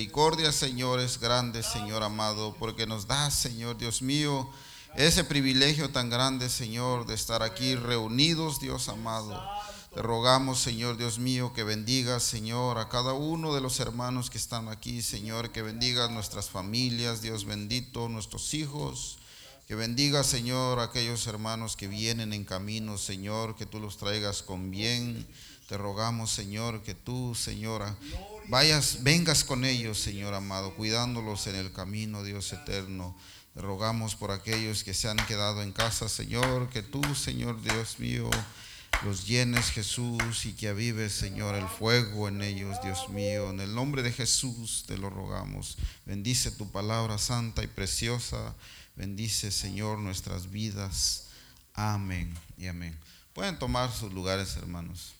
misericordia, Señor, es grande, Señor amado, porque nos da, Señor Dios mío, ese privilegio tan grande, Señor, de estar aquí reunidos, Dios amado. Te rogamos, Señor Dios mío, que bendigas, Señor, a cada uno de los hermanos que están aquí, Señor, que bendigas nuestras familias, Dios bendito, nuestros hijos. Que bendiga, Señor, a aquellos hermanos que vienen en camino, Señor, que tú los traigas con bien. Te rogamos, Señor, que tú, Señora, vayas, vengas con ellos, Señor amado, cuidándolos en el camino, Dios eterno. Te rogamos por aquellos que se han quedado en casa, Señor, que tú, Señor Dios mío, los llenes, Jesús, y que avives, Señor, el fuego en ellos, Dios mío. En el nombre de Jesús te lo rogamos. Bendice tu palabra santa y preciosa. Bendice, Señor, nuestras vidas. Amén y amén. Pueden tomar sus lugares, hermanos.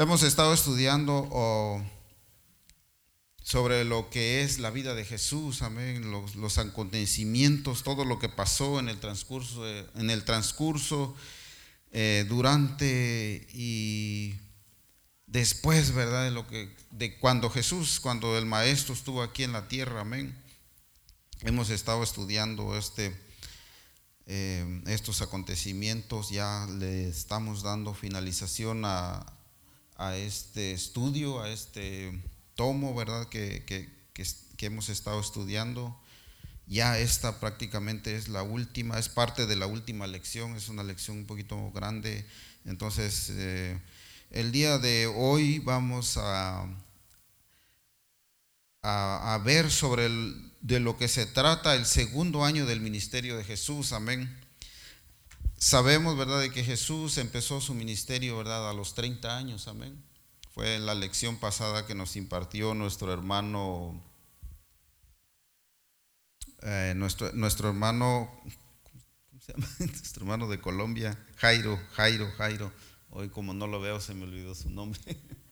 Hemos estado estudiando sobre lo que es la vida de Jesús, amén, los, acontecimientos, todo lo que pasó en el transcurso, en el transcurso eh, durante y después, ¿verdad? De lo que, de cuando Jesús, cuando el Maestro estuvo aquí en la tierra, amén. Hemos estado estudiando este, eh, estos acontecimientos, ya le estamos dando finalización a, a este estudio, a este tomo, ¿verdad? Que, que, hemos estado estudiando. Ya esta prácticamente es la última, es parte de la última lección, es una lección un poquito grande. Entonces, eh, el día de hoy vamos a, a, a ver sobre el, de lo que se trata el segundo año del ministerio de Jesús. Amén. Sabemos, ¿verdad?, de que Jesús empezó su ministerio, ¿verdad?, a los 30 años, amén. Fue la lección pasada que nos impartió nuestro hermano, eh, nuestro, nuestro hermano, ¿cómo se llama? Nuestro hermano de Colombia, Jairo, Jairo, Jairo. Hoy como no lo veo se me olvidó su nombre.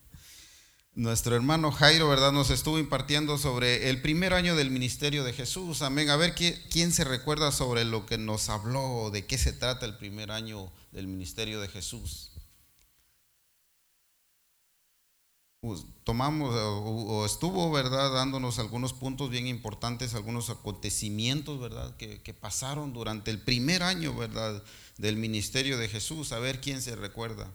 Nuestro hermano Jairo, ¿verdad? Nos estuvo impartiendo sobre el primer año del ministerio de Jesús. Amén. A ver, ¿quién se recuerda sobre lo que nos habló, de qué se trata el primer año del ministerio de Jesús? Pues, tomamos o, estuvo, ¿verdad? Dándonos algunos puntos bien importantes, algunos acontecimientos, ¿verdad? Que, que pasaron durante el primer año, ¿verdad? Del ministerio de Jesús. A ver, ¿quién se recuerda?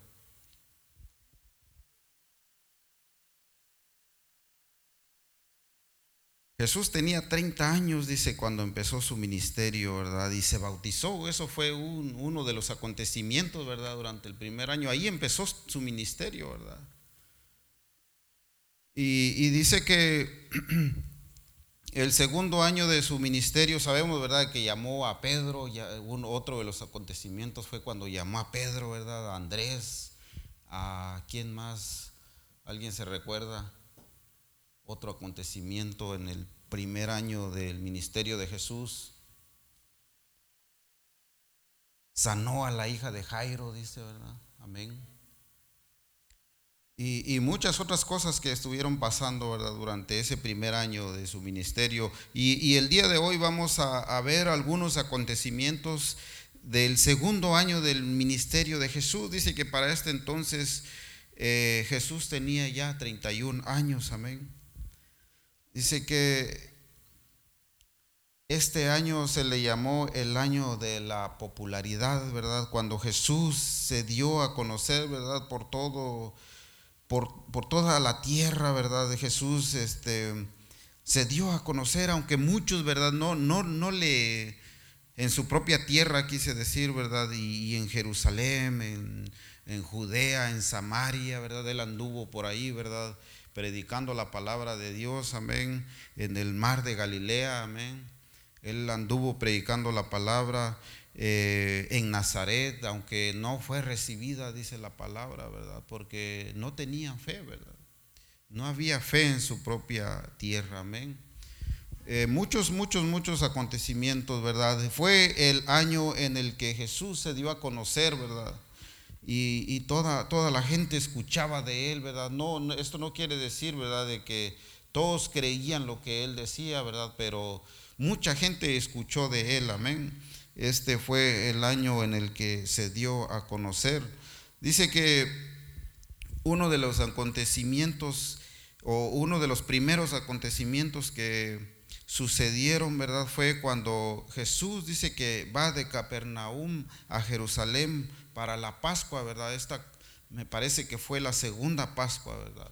Jesús tenía 30 años, dice, cuando empezó su ministerio, ¿verdad? Y se bautizó. Eso fue uno de los acontecimientos, ¿verdad? Durante el primer año. Ahí empezó su ministerio, ¿verdad? Y, dice que el segundo año de su ministerio, sabemos, ¿verdad? Que llamó a Pedro. otro de los acontecimientos fue cuando llamó a Pedro, ¿verdad? A Andrés. ¿A quién más? ¿Alguien se recuerda? Otro acontecimiento en el primer año del ministerio de Jesús. Sanó a la hija de Jairo, dice, ¿verdad? Amén. Y, muchas otras cosas que estuvieron pasando, ¿verdad? Durante ese primer año de su ministerio. Y, el día de hoy vamos a, ver algunos acontecimientos del segundo año del ministerio de Jesús. Dice que para este entonces eh, Jesús tenía ya 31 años, amén. Dice que este año se le llamó el año de la popularidad, ¿verdad? Cuando Jesús se dio a conocer, ¿verdad? Por todo, por, por toda la tierra, ¿verdad? Jesús, este, se dio a conocer, aunque muchos, ¿verdad? No, no, no le, en su propia tierra, quise decir, ¿verdad? Y, en Jerusalén, en, en Judea, en Samaria, ¿verdad? Él anduvo por ahí, ¿verdad? Predicando la palabra de Dios, amén, en el mar de Galilea, amén. Él anduvo predicando la palabra eh, en Nazaret, aunque no fue recibida, dice la palabra, ¿verdad? Porque no tenían fe, ¿verdad? No había fe en su propia tierra, amén. Eh, muchos, muchos, muchos acontecimientos, ¿verdad? Fue el año en el que Jesús se dio a conocer, ¿verdad? Y, toda, toda la gente escuchaba de él, ¿verdad? No, esto no quiere decir, ¿verdad?, de que todos creían lo que él decía, ¿verdad? Pero mucha gente escuchó de él, amén. Este fue el año en el que se dio a conocer. Dice que uno de los acontecimientos o uno de los primeros acontecimientos que sucedieron, ¿verdad? Fue cuando Jesús dice que va de Capernaum a Jerusalén para la Pascua, ¿verdad? Esta me parece que fue la segunda Pascua, ¿verdad?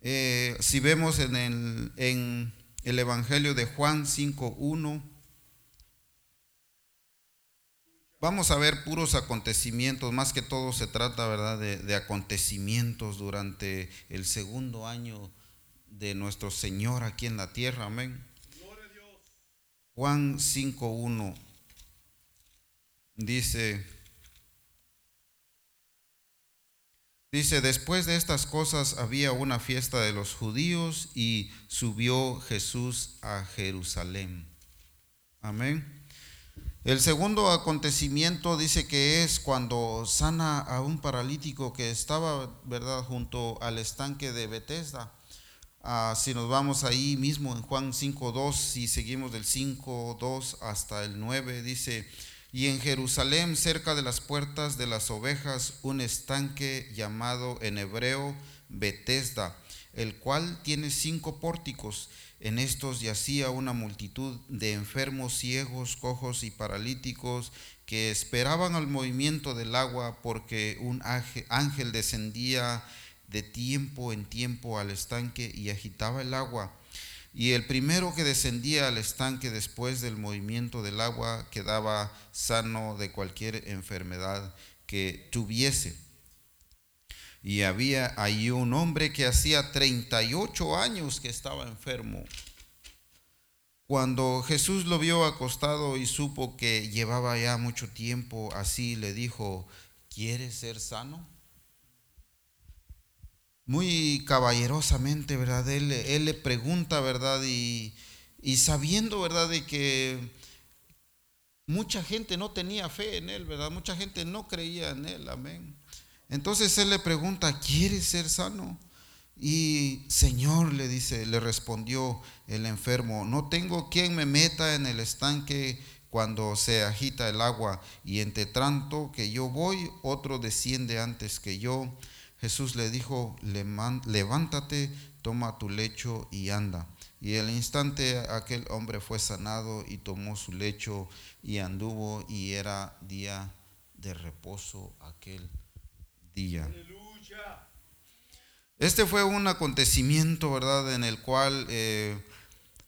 Eh, si vemos en el, Evangelio de Juan 5.1, vamos a ver puros acontecimientos, más que todo se trata, ¿verdad?, de, de acontecimientos durante el segundo año de nuestro Señor aquí en la tierra, amén. Juan 5.1 dice, Dice, después de estas cosas había una fiesta de los judíos y subió Jesús a Jerusalén. Amén. El segundo acontecimiento dice que es cuando sana a un paralítico que estaba, ¿verdad?, junto al estanque de Bethesda. Ah, si nos vamos ahí mismo en Juan 5.2, si seguimos del 5.2 hasta el 9, dice, y en Jerusalén, cerca de las puertas de las ovejas, un estanque llamado en hebreo Betesda, el cual tiene cinco pórticos. En estos yacía una multitud de enfermos, ciegos, cojos y paralíticos que esperaban al movimiento del agua porque un ángel descendía de tiempo en tiempo al estanque y agitaba el agua. Y el primero que descendía al estanque después del movimiento del agua quedaba sano de cualquier enfermedad que tuviese. Y había ahí un hombre que hacía 38 años que estaba enfermo. Cuando Jesús lo vio acostado y supo que llevaba ya mucho tiempo así, le dijo, ¿quieres ser sano? Muy caballerosamente, ¿verdad? Él, él le pregunta, ¿verdad? Y, y, sabiendo, ¿verdad? De que mucha gente no tenía fe en él, ¿verdad? Mucha gente no creía en él, amén. Entonces él le pregunta, ¿quieres ser sano? Y Señor, le dice, le respondió el enfermo, no tengo quien me meta en el estanque cuando se agita el agua, y entre tanto que yo voy, otro desciende antes que yo. Jesús le dijo, levántate, toma tu lecho y anda. Y el instante aquel hombre fue sanado y tomó su lecho y anduvo y era día de reposo aquel día. Este fue un acontecimiento, ¿verdad?, en el cual eh,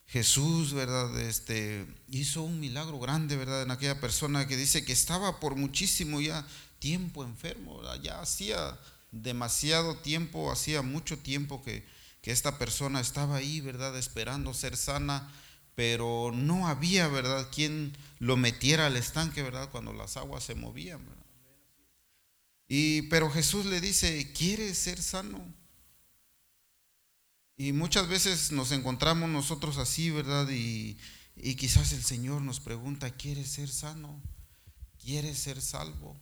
Jesús, ¿verdad?, este, hizo un milagro grande, ¿verdad?, en aquella persona que dice que estaba por muchísimo ya tiempo enfermo, ya hacía demasiado tiempo, hacía mucho tiempo que, que esta persona estaba ahí, ¿verdad? Esperando ser sana, pero no había, ¿verdad? Quien lo metiera al estanque, ¿verdad? Cuando las aguas se movían. Y, pero Jesús le dice, ¿quieres ser sano? Y muchas veces nos encontramos nosotros así, ¿verdad? Y, y quizás el Señor nos pregunta, ¿quieres ser sano? ¿Quieres ser salvo?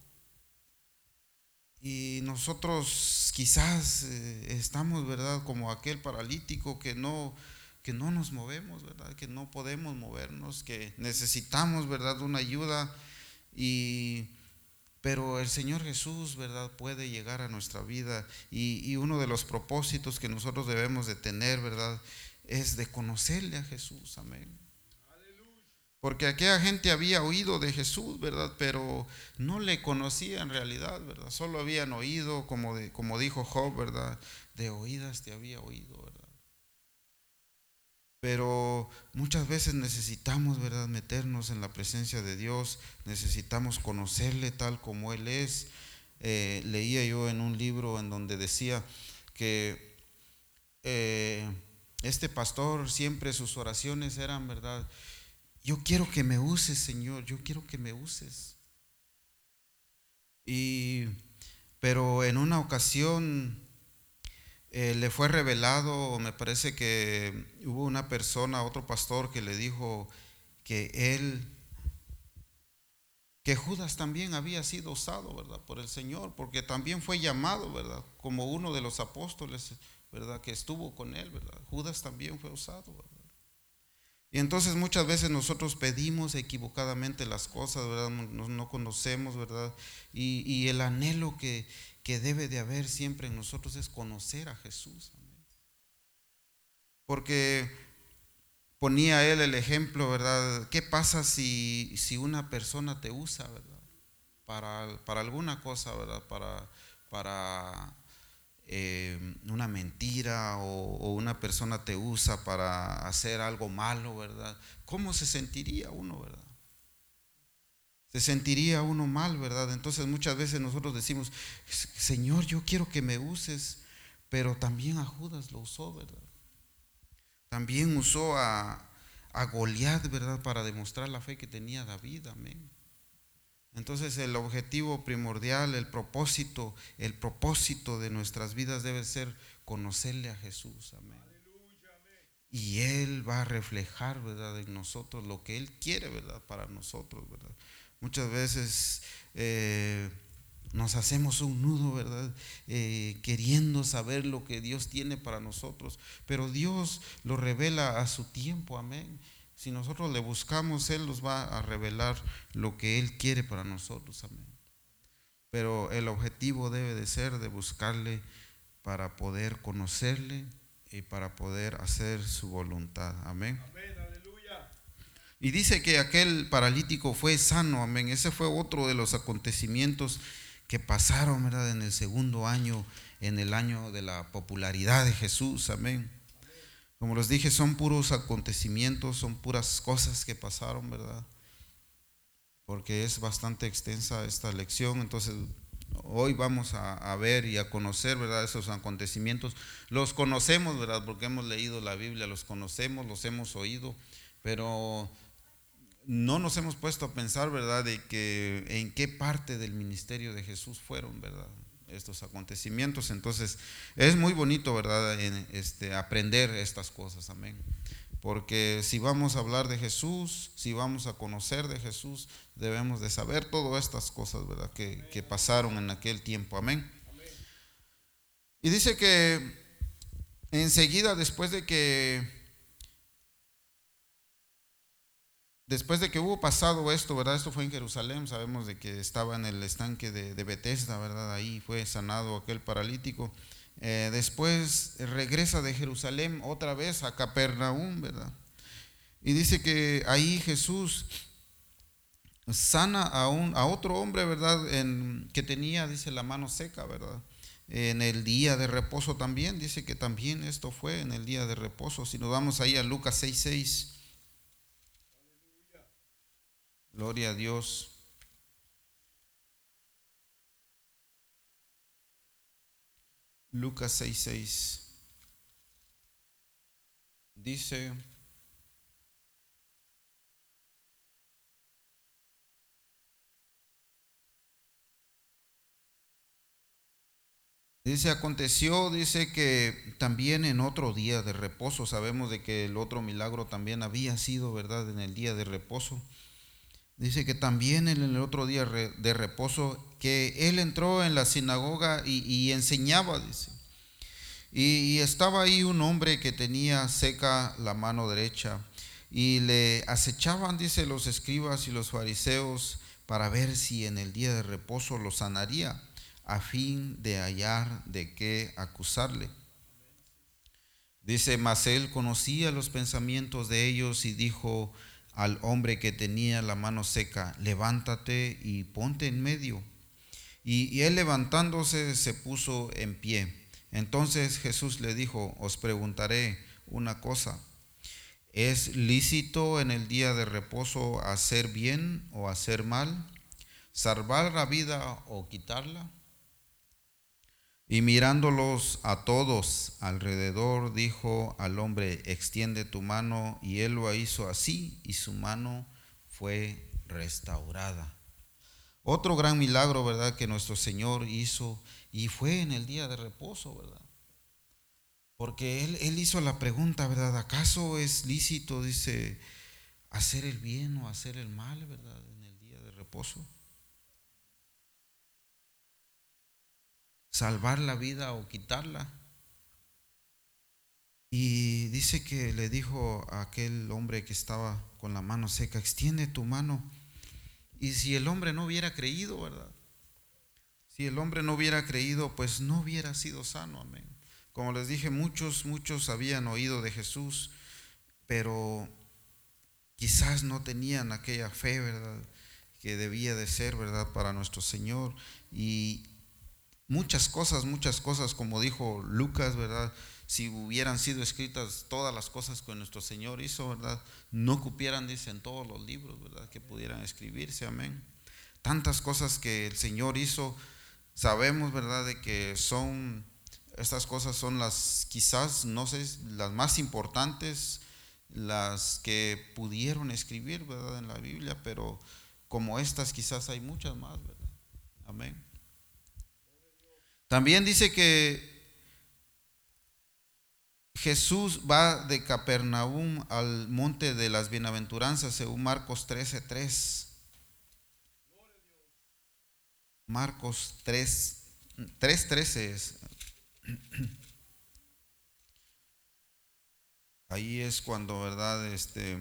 Y nosotros quizás eh, estamos, ¿verdad? Como aquel paralítico que no, que no nos movemos, ¿verdad? Que no podemos movernos, que necesitamos, ¿verdad? Una ayuda. Y, pero el Señor Jesús, ¿verdad? Puede llegar a nuestra vida. Y, y uno de los propósitos que nosotros debemos de tener, ¿verdad? Es de conocerle a Jesús. Amén. Porque aquella gente había oído de Jesús, ¿verdad? Pero no le conocía en realidad, ¿verdad? Solo habían oído, como, dijo Job, ¿verdad? De oídas te había oído, ¿verdad? Pero muchas veces necesitamos, ¿verdad? Meternos en la presencia de Dios, necesitamos conocerle tal como Él es. Eh, leía yo en un libro en donde decía que eh, este pastor siempre sus oraciones eran, ¿verdad? Yo quiero que me uses, Señor, yo quiero que me uses. Y, pero en una ocasión eh, le fue revelado, me parece que hubo una persona, otro pastor, que le dijo que él, que Judas también había sido usado, ¿verdad? Por el Señor, porque también fue llamado, ¿verdad? Como uno de los apóstoles, ¿verdad? Que estuvo con él, ¿verdad? Judas también fue usado, ¿verdad? Y entonces muchas veces nosotros pedimos equivocadamente las cosas, ¿verdad? No, conocemos, ¿verdad? Y, el anhelo que, que, debe de haber siempre en nosotros es conocer a Jesús. Porque ponía él el ejemplo, ¿verdad? ¿Qué pasa si, si una persona te usa, ¿verdad? Para, para alguna cosa, ¿verdad? Para, para eh, una mentira o, una persona te usa para hacer algo malo, ¿verdad? ¿Cómo se sentiría uno, verdad? Se sentiría uno mal, ¿verdad? Entonces muchas veces nosotros decimos, Señor, yo quiero que me uses, pero también a Judas lo usó, ¿verdad? También usó a, a Goliat, ¿verdad? Para demostrar la fe que tenía David, amén. Entonces el objetivo primordial, el propósito, el propósito de nuestras vidas debe ser conocerle a Jesús. Amén. Y Él va a reflejar, ¿verdad?, en nosotros lo que Él quiere, ¿verdad?, para nosotros, ¿verdad? Muchas veces eh, nos hacemos un nudo, ¿verdad?, eh, queriendo saber lo que Dios tiene para nosotros, pero Dios lo revela a su tiempo, amén. Si nosotros le buscamos, Él nos va a revelar lo que Él quiere para nosotros. Amén. Pero el objetivo debe de ser de buscarle para poder conocerle y para poder hacer su voluntad. Amén. Y dice que aquel paralítico fue sano. Amén. Ese fue otro de los acontecimientos que pasaron ¿verdad? en el segundo año, en el año de la popularidad de Jesús. Amén. Como les dije, son puros acontecimientos, son puras cosas que pasaron, ¿verdad? Porque es bastante extensa esta lección, entonces hoy vamos a, ver y a conocer, ¿verdad? Esos acontecimientos. Los conocemos, ¿verdad? Porque hemos leído la Biblia, los conocemos, los hemos oído, pero no nos hemos puesto a pensar, ¿verdad? De que en qué parte del ministerio de Jesús fueron, ¿verdad? Estos acontecimientos. Entonces, es muy bonito, ¿verdad?, este, aprender estas cosas, amén. Porque si vamos a hablar de Jesús, si vamos a conocer de Jesús, debemos de saber todas estas cosas, ¿verdad?, que, que pasaron en aquel tiempo, amén. Y dice que enseguida, después de que Después de que hubo pasado esto, ¿verdad? Esto fue en Jerusalén, sabemos de que estaba en el estanque de, de Bethesda, ¿verdad? Ahí fue sanado aquel paralítico. Eh, después regresa de Jerusalén otra vez a Capernaum, ¿verdad? Y dice que ahí Jesús sana a, un, a otro hombre, ¿verdad? Que tenía, dice, la mano seca, ¿verdad? En el día de reposo también, dice que también esto fue en el día de reposo. Si nos vamos ahí a Lucas 6.6. 6, Gloria a Dios. Lucas 6:6 dice, Dice, aconteció, dice que también en otro día de reposo, sabemos de que el otro milagro también había sido, ¿verdad?, en el día de reposo. Dice que también en el otro día de reposo, que él entró en la sinagoga y, enseñaba, dice. Y, estaba ahí un hombre que tenía seca la mano derecha y le acechaban, dice, los escribas y los fariseos para ver si en el día de reposo lo sanaría, a fin de hallar de qué acusarle. Dice, mas él conocía los pensamientos de ellos y dijo, al hombre que tenía la mano seca, levántate y ponte en medio. Y, él levantándose se puso en pie. Entonces Jesús le dijo, os preguntaré una cosa. ¿Es lícito en el día de reposo hacer bien o hacer mal? ¿Salvar la vida o quitarla? Y mirándolos a todos alrededor, dijo al hombre, extiende tu mano, y él lo hizo así, y su mano fue restaurada. Otro gran milagro, ¿verdad?, que nuestro Señor hizo, y fue en el día de reposo, ¿verdad? Porque él, él hizo la pregunta, ¿verdad? ¿Acaso es lícito, dice, hacer el bien o hacer el mal, ¿verdad?, en el día de reposo. Salvar la vida o quitarla. Y dice que le dijo a aquel hombre que estaba con la mano seca, extiende tu mano. Y si el hombre no hubiera creído, ¿verdad? Si el hombre no hubiera creído, pues no hubiera sido sano, amén. Como les dije, muchos, muchos habían oído de Jesús, pero quizás no tenían aquella fe, ¿verdad? Que debía de ser, ¿verdad? Para nuestro Señor. Y muchas cosas, muchas cosas, como dijo Lucas, ¿verdad? Si hubieran sido escritas todas las cosas que nuestro Señor hizo, ¿verdad? No cupieran, dicen, todos los libros, ¿verdad? Que pudieran escribirse, amén. Tantas cosas que el Señor hizo, sabemos, ¿verdad? De que son estas cosas son las, quizás, no sé, las más importantes, las que pudieron escribir, ¿verdad? En la Biblia, pero como estas quizás hay muchas más, ¿verdad? Amén. También dice que Jesús va de Capernaum al monte de las bienaventuranzas, según Marcos 13:3. Marcos 3, 3:13 es. Ahí es cuando, ¿verdad? Este,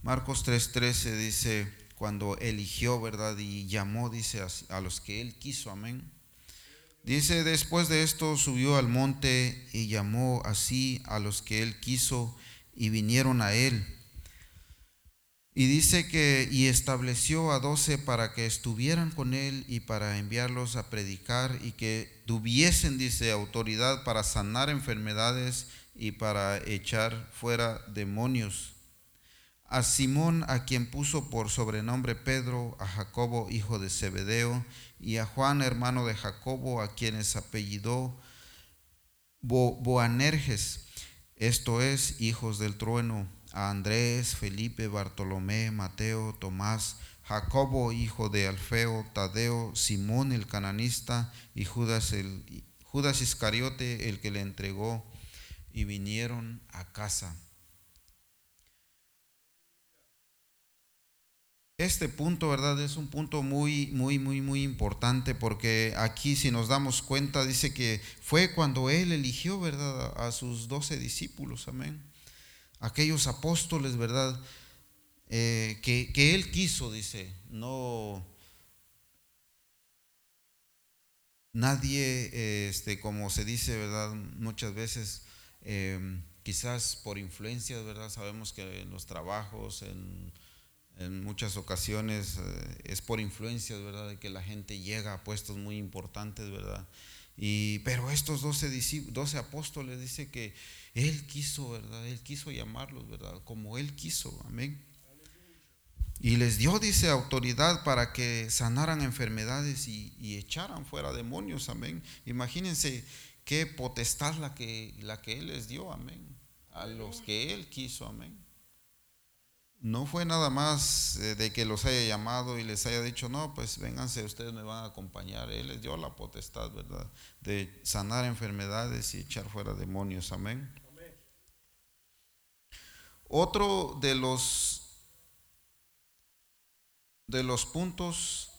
Marcos 3:13 dice, cuando eligió, ¿verdad? Y llamó, dice, a, los que él quiso, amén. Dice, después de esto subió al monte y llamó así a los que él quiso y vinieron a él. Y dice que, y estableció a doce para que estuvieran con él y para enviarlos a predicar y que tuviesen, dice, autoridad para sanar enfermedades y para echar fuera demonios. A Simón, a quien puso por sobrenombre Pedro, a Jacobo, hijo de Zebedeo, y a Juan, hermano de Jacobo, a quienes apellidó Boanerges, esto es, hijos del trueno a Andrés, Felipe, Bartolomé, Mateo, Tomás, Jacobo, hijo de Alfeo, Tadeo, Simón el cananista y Judas, el, Judas Iscariote, el que le entregó, y vinieron a casa. Este punto, ¿verdad? Es un punto muy, muy, muy, muy importante porque aquí si nos damos cuenta dice que fue cuando Él eligió, ¿verdad? A sus doce discípulos, amén aquellos apóstoles, ¿verdad? Eh, que, él quiso, dice, no, nadie, este, como se dice, ¿verdad? Muchas veces, em, quizás por influencias, ¿verdad? Sabemos que en los trabajos, en, muchas ocasiones eh, es por influencias, ¿verdad? De que la gente llega a puestos muy importantes, ¿verdad? Y, pero estos doce, doce apóstoles dice que él quiso, ¿verdad? Él quiso llamarlos, ¿verdad? Como Él quiso, amén. Y les dio, dice, autoridad para que sanaran enfermedades y, echaran fuera demonios, amén. Imagínense qué potestad la que, la que Él les dio, amén. A los que Él quiso, amén. No fue nada más eh, de que los haya llamado y les haya dicho, no, pues vénganse, ustedes me van a acompañar. Él les dio la potestad, ¿verdad? De sanar enfermedades y echar fuera demonios, amén. Otro de los de los puntos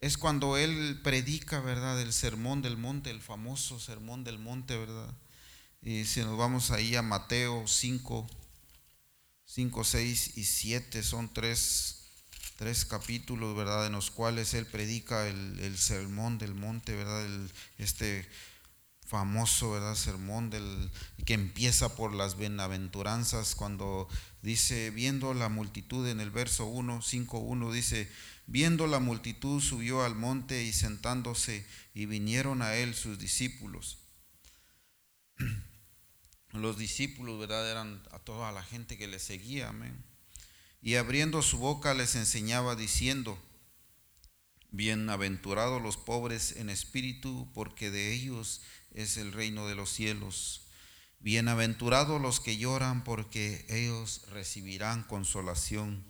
es cuando él predica, ¿verdad? El sermón del monte, el famoso sermón del monte, ¿verdad? Y si nos vamos ahí a Mateo 5, 5, 6 y 7, son tres, tres capítulos, ¿verdad? En los cuales él predica el, sermón del monte, ¿verdad? El, este famoso ¿verdad? sermón del, que empieza por las bienaventuranzas cuando dice, viendo la multitud en el verso 1, 5, 1, dice, viendo la multitud subió al monte y sentándose y vinieron a él sus discípulos. Los discípulos, ¿verdad? Eran a toda la gente que le seguía, amén. Y abriendo su boca les enseñaba diciendo, Bienaventurados los pobres en espíritu, porque de ellos es el reino de los cielos. Bienaventurados los que lloran, porque ellos recibirán consolación.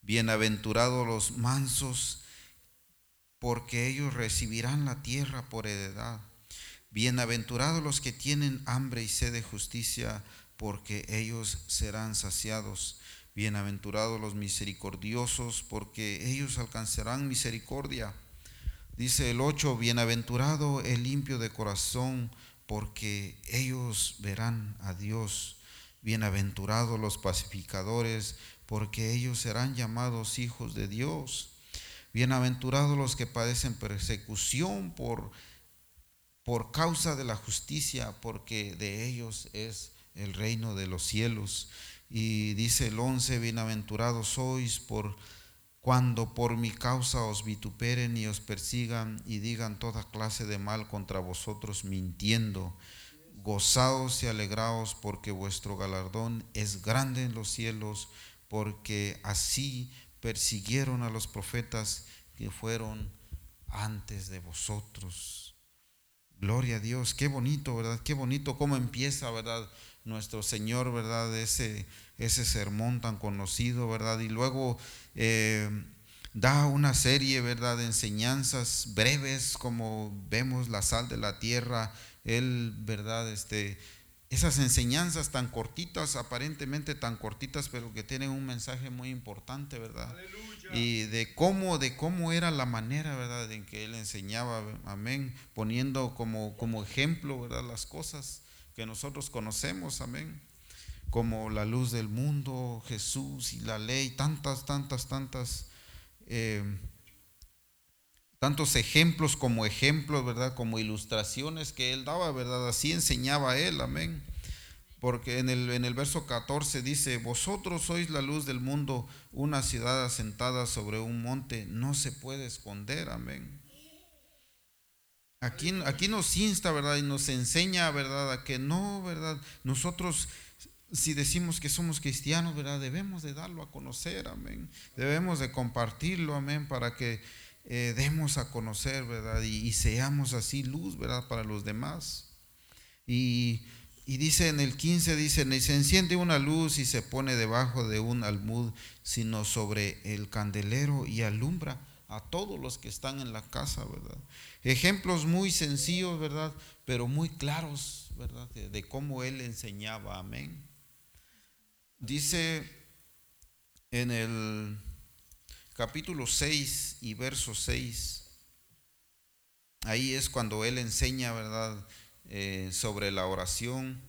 Bienaventurados los mansos, porque ellos recibirán la tierra por heredad. Bienaventurados los que tienen hambre y sed de justicia, porque ellos serán saciados. Bienaventurados los misericordiosos, porque ellos alcanzarán misericordia. Dice el 8, bienaventurado el limpio de corazón, porque ellos verán a Dios. Bienaventurados los pacificadores, porque ellos serán llamados hijos de Dios. Bienaventurados los que padecen persecución por, por causa de la justicia, porque de ellos es el reino de los cielos. Y dice el 11, bienaventurados sois por cuando por mi causa os vituperen y os persigan y digan toda clase de mal contra vosotros mintiendo. Gozaos y alegraos porque vuestro galardón es grande en los cielos, porque así persiguieron a los profetas que fueron antes de vosotros. Gloria a Dios, qué bonito, ¿verdad? Qué bonito cómo empieza, ¿verdad? Nuestro Señor, ¿verdad? Ese, ese sermón tan conocido, ¿verdad? Y luego eh, da una serie, ¿verdad? De enseñanzas breves, como vemos la sal de la tierra, Él, ¿verdad? Este, esas enseñanzas tan cortitas, aparentemente tan cortitas, pero que tienen un mensaje muy importante, ¿verdad? Y de cómo, de cómo era la manera, ¿verdad? En que él enseñaba, amén, poniendo como, como ejemplo, ¿verdad? Las cosas que nosotros conocemos, amén. Como la luz del mundo, Jesús y la ley, tantas, tantas, tantas, eh, tantos ejemplos como ejemplos, ¿verdad? Como ilustraciones que él daba, ¿verdad? Así enseñaba él, amén. Porque en el, en el verso 14 dice, vosotros sois la luz del mundo, una ciudad asentada sobre un monte, no se puede esconder, amén. Aquí, aquí nos insta, ¿verdad? Y nos enseña, ¿verdad? A que no, ¿verdad? Nosotros, si decimos que somos cristianos, ¿verdad? Debemos de darlo a conocer, amén. Debemos de compartirlo, amén, para que eh, demos a conocer, ¿verdad? Y, y seamos así luz, ¿verdad? Para los demás. Y y dice en el 15, dice, ni se enciende una luz y se pone debajo de un almud, sino sobre el candelero y alumbra a todos los que están en la casa, ¿verdad? Ejemplos muy sencillos, ¿verdad? Pero muy claros, ¿verdad? De, de cómo él enseñaba, amén. Dice en el capítulo 6 y verso 6, ahí es cuando él enseña, ¿verdad? Eh, sobre la oración.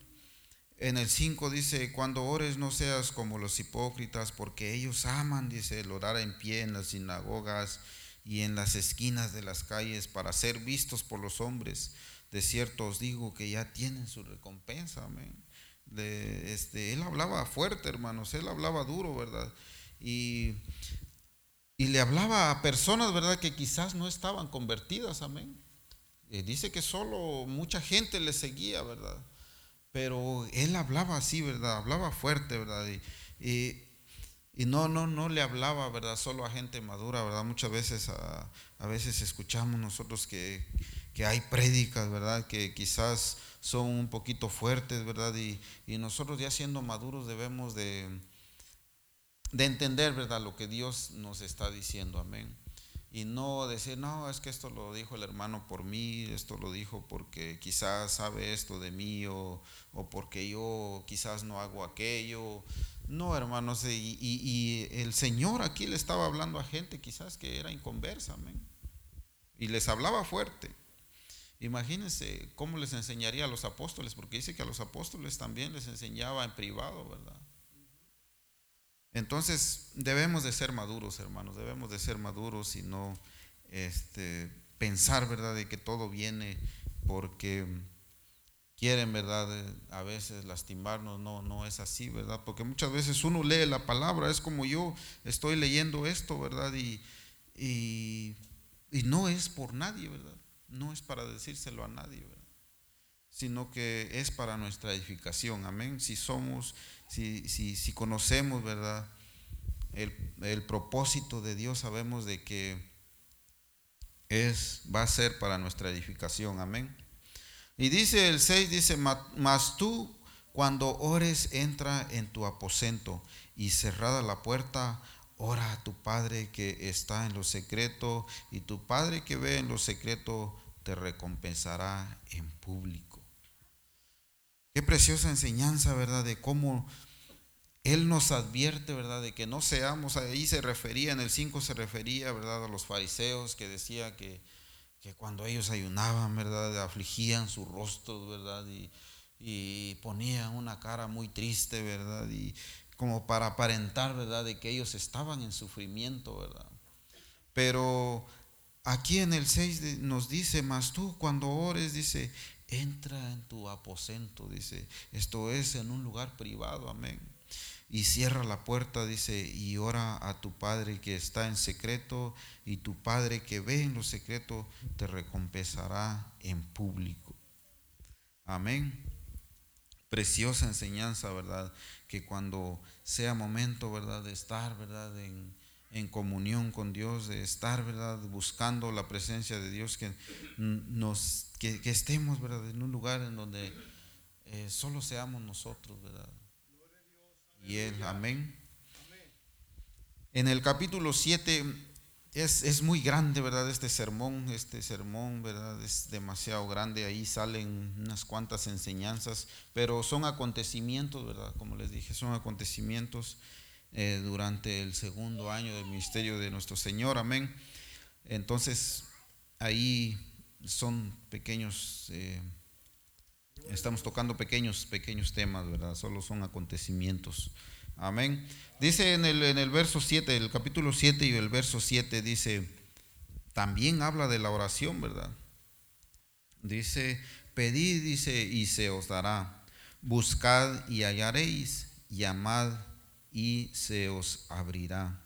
En el 5 dice, cuando ores no seas como los hipócritas, porque ellos aman, dice, el orar en pie en las sinagogas y en las esquinas de las calles para ser vistos por los hombres. De cierto os digo que ya tienen su recompensa, amén. De, este, él hablaba fuerte, hermanos, él hablaba duro, ¿verdad? Y, y le hablaba a personas, ¿verdad? Que quizás no estaban convertidas, amén. Eh, dice que solo mucha gente le seguía, ¿verdad? Pero él hablaba así, ¿verdad? Hablaba fuerte, ¿verdad? Y, y, no, no, no le hablaba, ¿verdad? Solo a gente madura, ¿verdad? Muchas veces, a, a veces escuchamos nosotros que, que hay prédicas, ¿verdad? Que quizás son un poquito fuertes, ¿verdad? Y, y nosotros ya siendo maduros debemos de, de entender, ¿verdad? Lo que Dios nos está diciendo, amén y no decir, no, es que esto lo dijo el hermano por mí, esto lo dijo porque quizás sabe esto de mí o, porque yo quizás no hago aquello. No, hermanos, y, y, el Señor aquí le estaba hablando a gente quizás que era inconversa, amén. Y les hablaba fuerte. Imagínense cómo les enseñaría a los apóstoles, porque dice que a los apóstoles también les enseñaba en privado, ¿verdad? Entonces debemos de ser maduros, hermanos, debemos de ser maduros y no este, pensar, ¿verdad?, de que todo viene porque quieren, ¿verdad?, a veces lastimarnos, no, no es así, ¿verdad? Porque muchas veces uno lee la palabra, es como yo estoy leyendo esto, ¿verdad? Y, y, y no es por nadie, ¿verdad? No es para decírselo a nadie, ¿verdad? Sino que es para nuestra edificación, amén. Si somos si, si, si conocemos, ¿verdad? El, el, propósito de Dios, sabemos de que es, va a ser para nuestra edificación, amén. Y dice el 6, dice, mas tú cuando ores entra en tu aposento y cerrada la puerta, ora a tu Padre que está en lo secreto y tu Padre que ve en lo secreto te recompensará en público. Qué preciosa enseñanza, ¿verdad? De cómo Él nos advierte, ¿verdad? De que no seamos, ahí se refería, en el 5 se refería, ¿verdad? A los fariseos que decía que, que cuando ellos ayunaban, ¿verdad? Afligían su rostro, ¿verdad? Y, y ponían una cara muy triste, ¿verdad? Y como para aparentar, ¿verdad? De que ellos estaban en sufrimiento, ¿verdad? Pero aquí en el 6 nos dice, más tú cuando ores, dice, entra en tu aposento, dice, esto es en un lugar privado, amén. Y cierra la puerta, dice, y ora a tu Padre que está en secreto, y tu Padre que ve en lo secreto te recompensará en público. Amén. Preciosa enseñanza, ¿verdad? Que cuando sea momento, ¿verdad? De estar, ¿verdad? En, en comunión con Dios, de estar, ¿verdad? Buscando la presencia de Dios, que, nos, que, estemos, ¿verdad? En un lugar en donde eh, solo seamos nosotros, ¿verdad? Y Él, amén. En el capítulo 7 es, es, muy grande, ¿verdad? Este sermón, este sermón, ¿verdad? Es demasiado grande, ahí salen unas cuantas enseñanzas, pero son acontecimientos, ¿verdad? Como les dije, son acontecimientos eh, durante el segundo año del ministerio de nuestro Señor, amén. Entonces, ahí son pequeños, eh, estamos tocando pequeños, pequeños temas, ¿verdad? Solo son acontecimientos. Amén. Dice en el, en el verso 7, el capítulo 7 y el verso 7 dice, también habla de la oración, ¿verdad? Dice, pedid, dice, y se os dará. Buscad y hallaréis. Llamad y se os abrirá.